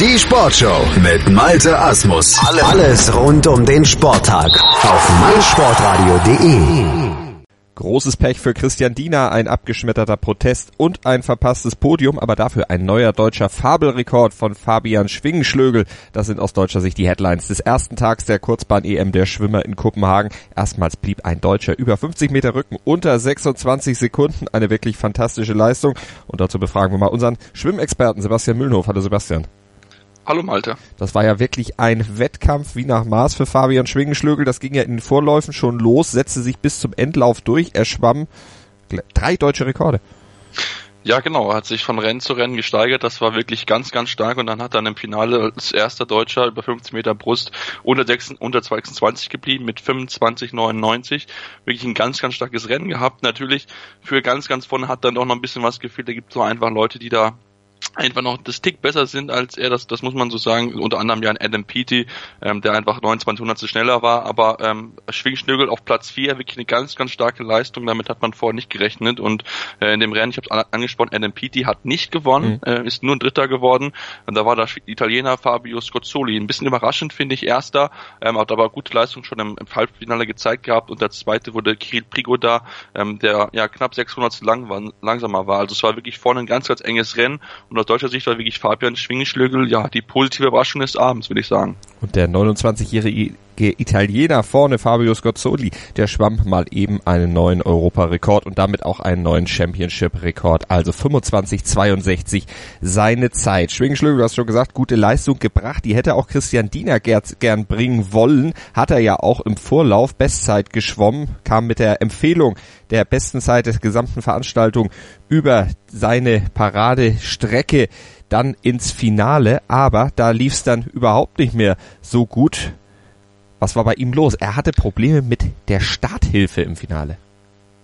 Die Sportshow mit Malte Asmus. Alles rund um den Sporttag auf meinsportradio.de. Großes Pech für Christian Diener, ein abgeschmetterter Protest und ein verpasstes Podium, aber dafür ein neuer deutscher Fabelrekord von Fabian Schwingenschlögel. Das sind aus deutscher Sicht die Headlines des ersten Tags der Kurzbahn-EM der Schwimmer in Kopenhagen. Erstmals blieb ein Deutscher über 50 Meter Rücken unter 26 Sekunden. Eine wirklich fantastische Leistung. Und dazu befragen wir mal unseren Schwimmexperten Sebastian Mühlenhof. Hallo Sebastian. Hallo Malte. Das war ja wirklich ein Wettkampf wie nach Maß für Fabian Schwingenschlögel. Das ging ja in den Vorläufen schon los, setzte sich bis zum Endlauf durch. Er schwamm drei deutsche Rekorde. Ja, genau. Er hat sich von Rennen zu Rennen gesteigert. Das war wirklich ganz, ganz stark. Und dann hat er im Finale als erster Deutscher über 50 Meter Brust unter, 6, unter 26 geblieben mit 25,99. Wirklich ein ganz, ganz starkes Rennen gehabt. Natürlich für ganz, ganz vorne hat dann doch noch ein bisschen was gefehlt. Da gibt es so einfach Leute, die da einfach noch das Tick besser sind als er, das, das muss man so sagen. Unter anderem ja ein Adam Peaty, ähm, der einfach 29 Hundertstel schneller war, aber ähm, Schwingschnögel auf Platz 4, wirklich eine ganz, ganz starke Leistung, damit hat man vorher nicht gerechnet. Und äh, in dem Rennen, ich habe es angesprochen, Adam Peaty hat nicht gewonnen, mhm. äh, ist nur ein Dritter geworden. Und da war der Italiener Fabio Scozzoli, ein bisschen überraschend finde ich, Erster, ähm, hat aber gute Leistung schon im, im Halbfinale gezeigt gehabt. Und der Zweite wurde Kirill Prigoda, ähm, der ja knapp 600 lang war, langsamer war, also es war wirklich vorne ein ganz, ganz enges Rennen. Und aus deutscher Sicht war wirklich Fabian Schwingeschlögel, ja, die positive Überraschung des Abends, würde ich sagen. Und der 29-jährige Italiener vorne, Fabio Scozzoli, der schwamm mal eben einen neuen Europarekord und damit auch einen neuen Championship-Rekord. Also 25,62 seine Zeit. Schwingenschlögel, du hast schon gesagt, gute Leistung gebracht. Die hätte auch Christian Diener gern bringen wollen. Hat er ja auch im Vorlauf Bestzeit geschwommen, kam mit der Empfehlung der besten Zeit der gesamten Veranstaltung über seine Paradestrecke dann ins Finale, aber da lief es dann überhaupt nicht mehr so gut. Was war bei ihm los? Er hatte Probleme mit der Starthilfe im Finale.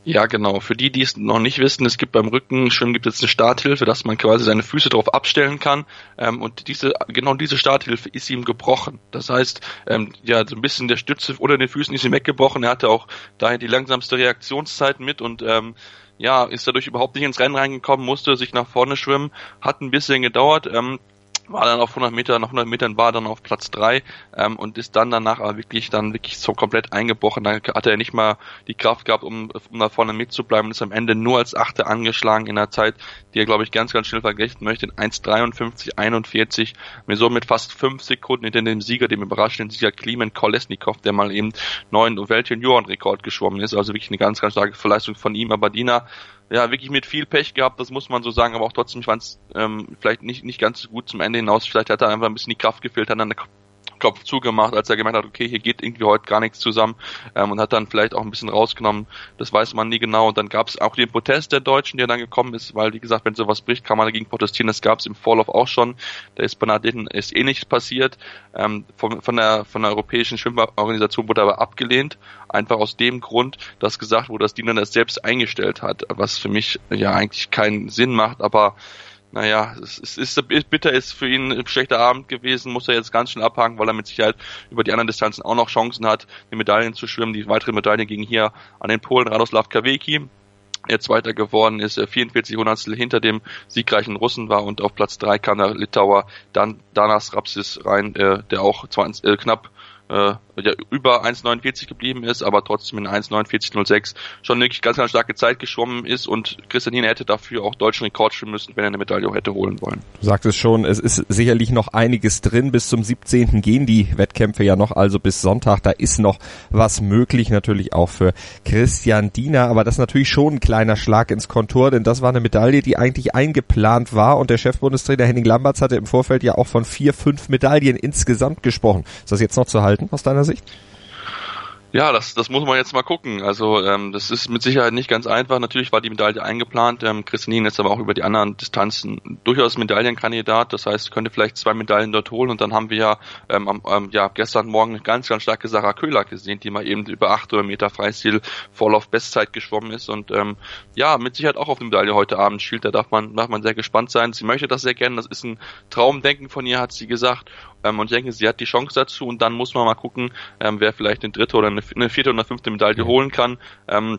Ja, genau. Für die, die es noch nicht wissen, es gibt beim Rückenschwimmen gibt es eine Starthilfe, dass man quasi seine Füße darauf abstellen kann. Ähm, und diese, genau diese Starthilfe ist ihm gebrochen. Das heißt, ähm, ja, so ein bisschen der Stütze unter den Füßen ist ihm weggebrochen. Er hatte auch daher die langsamste Reaktionszeit mit und ähm, ja, ist dadurch überhaupt nicht ins Rennen reingekommen, musste sich nach vorne schwimmen, hat ein bisschen gedauert. Ähm, war dann auf 100 Meter, nach 100 Metern war dann auf Platz 3 ähm, und ist dann danach aber wirklich dann wirklich so komplett eingebrochen. Da hatte er nicht mal die Kraft gehabt, um, um da vorne mitzubleiben und ist am Ende nur als Achte angeschlagen in einer Zeit, die er glaube ich ganz, ganz schnell vergessen möchte, in 1,53, 41, mir so mit fast 5 Sekunden hinter dem Sieger, dem überraschenden Sieger Klimen Kolesnikov, der mal eben neuen Weltjuniorenrekord geschwommen ist, also wirklich eine ganz, ganz starke Verleistung von ihm, aber Dina ja, wirklich mit viel Pech gehabt, das muss man so sagen, aber auch trotzdem fand es ähm, vielleicht nicht, nicht ganz so gut zum Ende hinaus. Vielleicht hat er einfach ein bisschen die Kraft gefehlt, hat dann Kopf zugemacht, als er gemerkt hat, okay, hier geht irgendwie heute gar nichts zusammen ähm, und hat dann vielleicht auch ein bisschen rausgenommen, das weiß man nie genau. Und dann gab es auch den Protest der Deutschen, der dann gekommen ist, weil, wie gesagt, wenn sowas bricht, kann man dagegen protestieren. Das gab es im Vorlauf auch schon. Da ist bei ist eh nichts passiert. Ähm, von, von, der, von der Europäischen Schwimmorganisation wurde aber abgelehnt, einfach aus dem Grund, dass gesagt wurde, dass die dann das selbst eingestellt hat, was für mich ja eigentlich keinen Sinn macht, aber naja, es ist, ist bitter ist für ihn ein schlechter Abend gewesen, muss er jetzt ganz schnell abhaken, weil er mit Sicherheit über die anderen Distanzen auch noch Chancen hat, die Medaillen zu schwimmen. Die weitere Medaille ging hier an den Polen Radoslav Kawecki, der Zweiter geworden ist, 44 Hundertstel hinter dem siegreichen Russen war und auf Platz drei kam der Litauer dann Danas Rapsis rein, äh, der auch 20, äh, knapp äh, ja, über 1,49 geblieben ist, aber trotzdem in 1,49,06 schon wirklich ganz, ganz starke Zeit geschwommen ist und Christianine hätte dafür auch deutschen Rekord schwimmen müssen, wenn er eine Medaille hätte holen wollen. Du sagtest schon, es ist sicherlich noch einiges drin. Bis zum 17. gehen die Wettkämpfe ja noch, also bis Sonntag, da ist noch was möglich, natürlich auch für Christian Diener, aber das ist natürlich schon ein kleiner Schlag ins Kontor, denn das war eine Medaille, die eigentlich eingeplant war und der Chefbundestrainer Henning Lamberts hatte im Vorfeld ja auch von vier, fünf Medaillen insgesamt gesprochen. Ist das jetzt noch zu halten aus deiner Sicht? Ja, das, das muss man jetzt mal gucken. Also ähm, das ist mit Sicherheit nicht ganz einfach. Natürlich war die Medaille eingeplant. Ähm, Christine ist aber auch über die anderen Distanzen durchaus Medaillenkandidat. Das heißt, könnte vielleicht zwei Medaillen dort holen. Und dann haben wir ja, ähm, ähm, ja gestern Morgen eine ganz, ganz starke Sarah Köhler gesehen, die mal eben über 800 Meter Freistil Vorlauf Bestzeit geschwommen ist. Und ähm, ja, mit Sicherheit auch auf die Medaille heute Abend schielt. Da darf man, darf man sehr gespannt sein. Sie möchte das sehr gerne. Das ist ein Traumdenken von ihr, hat sie gesagt. Ähm, und ich denke, sie hat die Chance dazu und dann muss man mal gucken, ähm, wer vielleicht eine dritte oder eine, eine vierte oder eine fünfte Medaille holen kann. Ähm,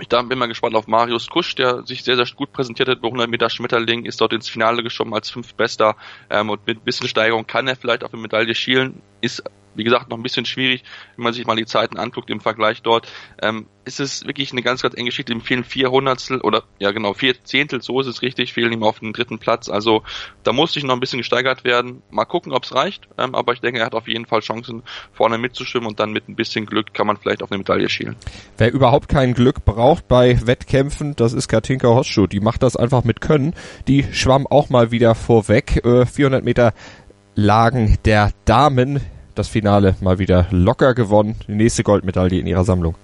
Ich bin mal gespannt auf Marius Kusch, der sich sehr, sehr gut präsentiert hat bei 100 Meter Schmetterling, ist dort ins Finale geschoben als fünftbester ähm, und mit ein bisschen Steigerung kann er vielleicht auf eine Medaille schielen, ist wie gesagt, noch ein bisschen schwierig, wenn man sich mal die Zeiten anguckt im Vergleich dort. Ähm, ist es wirklich eine ganz, ganz enge Geschichte. Ihm fehlen vier Hundertstel oder ja genau, vier Zehntel, so ist es richtig, fehlen ihm auf den dritten Platz. Also da muss sich noch ein bisschen gesteigert werden. Mal gucken, ob es reicht. Ähm, aber ich denke, er hat auf jeden Fall Chancen, vorne mitzuschwimmen und dann mit ein bisschen Glück kann man vielleicht auf eine Medaille schielen. Wer überhaupt kein Glück braucht bei Wettkämpfen, das ist Katinka Hosschuh. Die macht das einfach mit Können. Die schwamm auch mal wieder vorweg. Äh, 400 Meter Lagen der Damen das Finale mal wieder locker gewonnen. Die nächste Goldmedaille in ihrer Sammlung.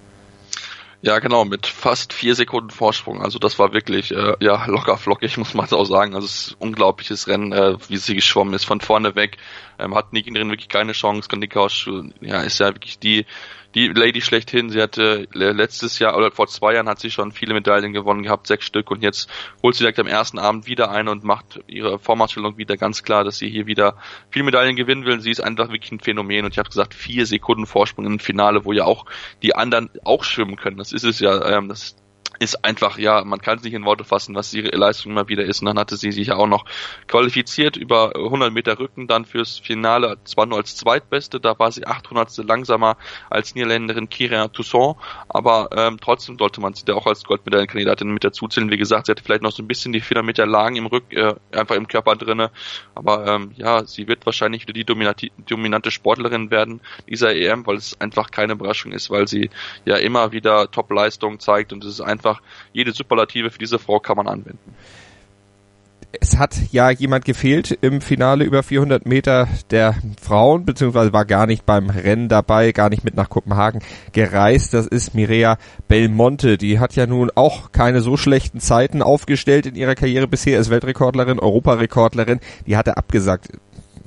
Ja, genau, mit fast vier Sekunden Vorsprung. Also das war wirklich äh, ja locker flockig, muss man auch sagen. Also es ist ein unglaubliches Rennen, äh, wie sie geschwommen ist von vorne weg. Ähm, hat Nikin wirklich keine Chance. Kandikaus, ja, ist ja wirklich die die Lady schlechthin. Sie hatte letztes Jahr oder vor zwei Jahren hat sie schon viele Medaillen gewonnen gehabt, sechs Stück und jetzt holt sie direkt am ersten Abend wieder ein und macht ihre Vormachtstellung wieder ganz klar, dass sie hier wieder viel Medaillen gewinnen will. Sie ist einfach wirklich ein Phänomen und ich habe gesagt, vier Sekunden Vorsprung im Finale, wo ja auch die anderen auch schwimmen können. Das ist es ja, ähm, das ist einfach, ja, man kann es nicht in Worte fassen, was ihre Leistung immer wieder ist. Und dann hatte sie sich ja auch noch qualifiziert über 100 Meter Rücken dann fürs Finale, zwar nur als Zweitbeste, da war sie 800 langsamer als Niederländerin Kira Toussaint, aber ähm, trotzdem sollte man sie da auch als Goldmedaillenkandidatin mit dazu zählen. Wie gesagt, sie hatte vielleicht noch so ein bisschen die 400 Meter Lagen im Rücken, äh, einfach im Körper drinne, aber ähm, ja, sie wird wahrscheinlich wieder die dominante Sportlerin werden dieser EM, weil es einfach keine Überraschung ist, weil sie ja immer wieder Top-Leistungen zeigt und es ist einfach einfach, jede Superlative für diese Frau kann man anwenden. Es hat ja jemand gefehlt im Finale über 400 Meter der Frauen, beziehungsweise war gar nicht beim Rennen dabei, gar nicht mit nach Kopenhagen gereist. Das ist Mireia Belmonte. Die hat ja nun auch keine so schlechten Zeiten aufgestellt in ihrer Karriere bisher, ist Weltrekordlerin, Europarekordlerin. Die hatte abgesagt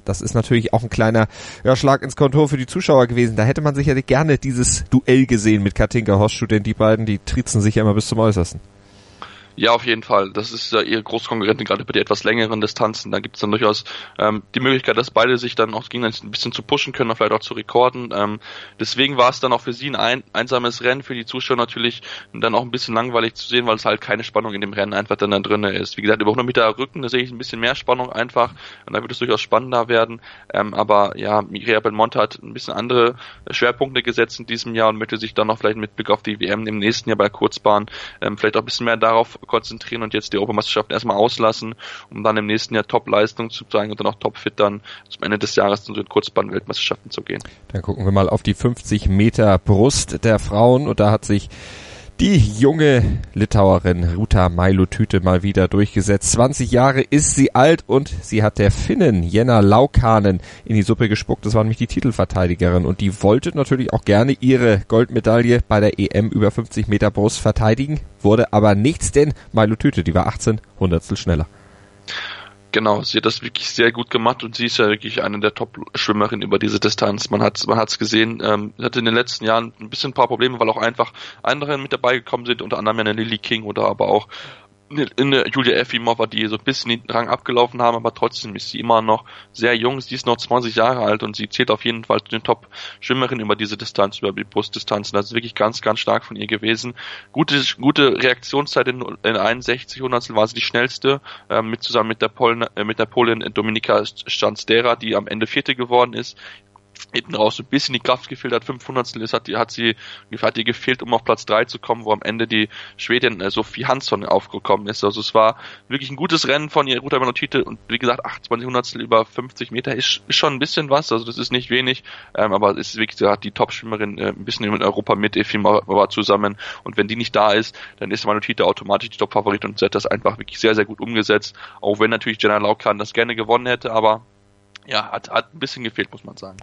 das ist natürlich auch ein kleiner ja, Schlag ins Kontor für die Zuschauer gewesen. Da hätte man sicherlich gerne dieses Duell gesehen mit Katinka Horschuh, denn die beiden, die trizen sich ja immer bis zum Äußersten. Ja, auf jeden Fall. Das ist ja ihre Großkonkurrentin, gerade bei den etwas längeren Distanzen. Da gibt es dann durchaus ähm, die Möglichkeit, dass beide sich dann auch gegen ein bisschen zu pushen können, vielleicht auch zu rekorden. Ähm, deswegen war es dann auch für sie ein, ein einsames Rennen, für die Zuschauer natürlich dann auch ein bisschen langweilig zu sehen, weil es halt keine Spannung in dem Rennen einfach dann, dann drin ist. Wie gesagt, über 100 Meter Rücken, da sehe ich ein bisschen mehr Spannung einfach und da wird es durchaus spannender werden. Ähm, aber ja, Mireia Belmonte hat ein bisschen andere Schwerpunkte gesetzt in diesem Jahr und möchte sich dann noch vielleicht mit Blick auf die WM im nächsten Jahr bei Kurzbahn ähm, vielleicht auch ein bisschen mehr darauf konzentrieren und jetzt die Europameisterschaft erstmal auslassen, um dann im nächsten Jahr Top-Leistung zu zeigen und dann auch topfit dann zum Ende des Jahres zu den Kurzbahn-Weltmeisterschaften zu gehen. Dann gucken wir mal auf die 50 Meter Brust der Frauen und da hat sich die junge Litauerin Ruta Mailutüte mal wieder durchgesetzt. 20 Jahre ist sie alt und sie hat der Finnen Jenna Laukanen in die Suppe gespuckt. Das war nämlich die Titelverteidigerin und die wollte natürlich auch gerne ihre Goldmedaille bei der EM über 50 Meter Brust verteidigen, wurde aber nichts, denn Mailutüte, die war 18 Hundertstel schneller. Genau, sie hat das wirklich sehr gut gemacht und sie ist ja wirklich eine der Top-Schwimmerinnen über diese Distanz. Man hat man hat's gesehen, ähm, hatte in den letzten Jahren ein bisschen ein paar Probleme, weil auch einfach andere mit dabei gekommen sind, unter anderem eine Lily King oder aber auch in der Julia Efimova, die so ein bisschen den Rang abgelaufen haben, aber trotzdem ist sie immer noch sehr jung. Sie ist noch 20 Jahre alt und sie zählt auf jeden Fall zu den Top-Schwimmerinnen über diese Distanz, über die Brustdistanz. Das ist wirklich ganz, ganz stark von ihr gewesen. Gute, gute Reaktionszeit in, in 61 Hundertstel war sie die schnellste, äh, mit zusammen mit der Polin, äh, mit der Polin Dominika Stanstera, die am Ende Vierte geworden ist hinten raus so ein bisschen die Kraft gefehlt hat, 500 ist, hat, die, hat sie hat ihr gefehlt, um auf Platz 3 zu kommen, wo am Ende die Schwedin äh, Sophie Hansson aufgekommen ist. Also es war wirklich ein gutes Rennen von ihr, Ruta Menotite und wie gesagt, 28 Hundertstel über 50 Meter ist, ist schon ein bisschen was, also das ist nicht wenig, ähm, aber es ist wirklich, hat die Top-Schwimmerin äh, ein bisschen in Europa mit Efim war zusammen. Und wenn die nicht da ist, dann ist Menotite automatisch die Top-Favorit und sie hat das einfach wirklich sehr, sehr gut umgesetzt, auch wenn natürlich Jenna Laukan das gerne gewonnen hätte, aber ja, hat, hat ein bisschen gefehlt, muss man sagen.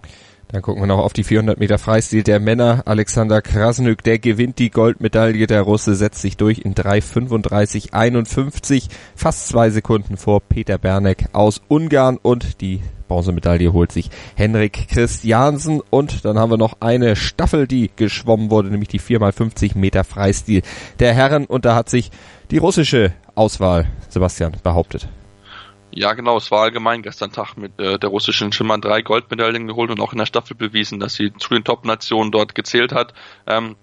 Dann gucken wir noch auf die 400 Meter Freistil der Männer. Alexander Krasnük, der gewinnt die Goldmedaille. Der Russe setzt sich durch in 3,35,51. Fast zwei Sekunden vor Peter Bernek aus Ungarn. Und die Bronzemedaille holt sich Henrik Christiansen. Und dann haben wir noch eine Staffel, die geschwommen wurde, nämlich die 4x50 Meter Freistil der Herren. Und da hat sich die russische Auswahl, Sebastian, behauptet. Ja, genau. Es war allgemein gestern Tag mit äh, der russischen Schimmern drei Goldmedaillen geholt und auch in der Staffel bewiesen, dass sie zu den Top-Nationen dort gezählt hat. Ähm,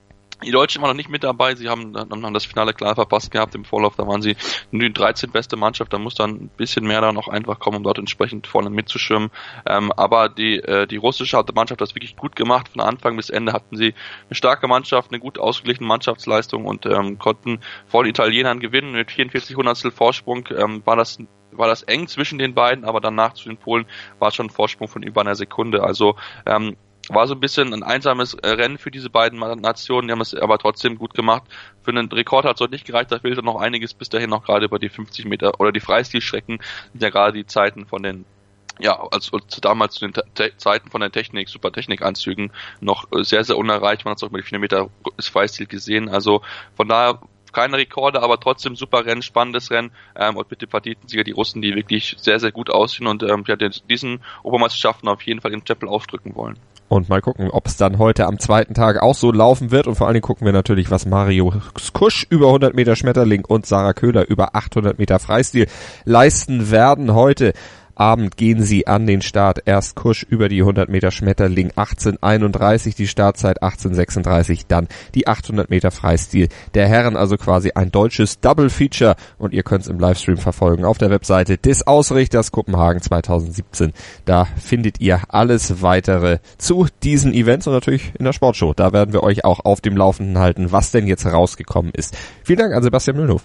Die Deutschen waren noch nicht mit dabei, sie haben, haben das Finale klar verpasst gehabt im Vorlauf, da waren sie die 13 beste Mannschaft, da muss dann ein bisschen mehr da noch einfach kommen, um dort entsprechend vorne mitzuschwimmen. Ähm, aber die, äh, die russische Mannschaft hat das wirklich gut gemacht, von Anfang bis Ende hatten sie eine starke Mannschaft, eine gut ausgeglichene Mannschaftsleistung und ähm, konnten vor den Italienern gewinnen. Mit 44 Hundertstel Vorsprung ähm, war das war das eng zwischen den beiden, aber danach zu den Polen war es schon ein Vorsprung von über einer Sekunde. Also ähm, war so ein bisschen ein einsames äh, Rennen für diese beiden Nationen, die haben es aber trotzdem gut gemacht. Für einen Rekord hat es nicht gereicht, da fehlte noch einiges bis dahin noch gerade über die 50 Meter oder die Freistilstrecken, sind ja gerade die Zeiten von den ja, also damals zu den Te Zeiten von der Technik, Super Technikanzügen noch äh, sehr, sehr unerreicht. Man hat es auch über die 4 Meter Freistil gesehen. Also von daher keine Rekorde, aber trotzdem super Rennen, spannendes Rennen ähm, und mit dem Partitensieger die Russen, die wirklich sehr, sehr gut aussehen und ähm, ja, diesen Obermeisterschaften auf jeden Fall den Chapel aufdrücken wollen. Und mal gucken, ob es dann heute am zweiten Tag auch so laufen wird. Und vor allen Dingen gucken wir natürlich, was Mario Kusch über 100 Meter Schmetterling und Sarah Köhler über 800 Meter Freistil leisten werden heute. Abend gehen sie an den Start. Erst Kusch über die 100 Meter Schmetterling 1831, die Startzeit 1836, dann die 800 Meter Freistil der Herren, also quasi ein deutsches Double Feature und ihr könnt es im Livestream verfolgen auf der Webseite des Ausrichters Kopenhagen 2017. Da findet ihr alles weitere zu diesen Events und natürlich in der Sportshow. Da werden wir euch auch auf dem Laufenden halten, was denn jetzt rausgekommen ist. Vielen Dank an Sebastian Müllhof.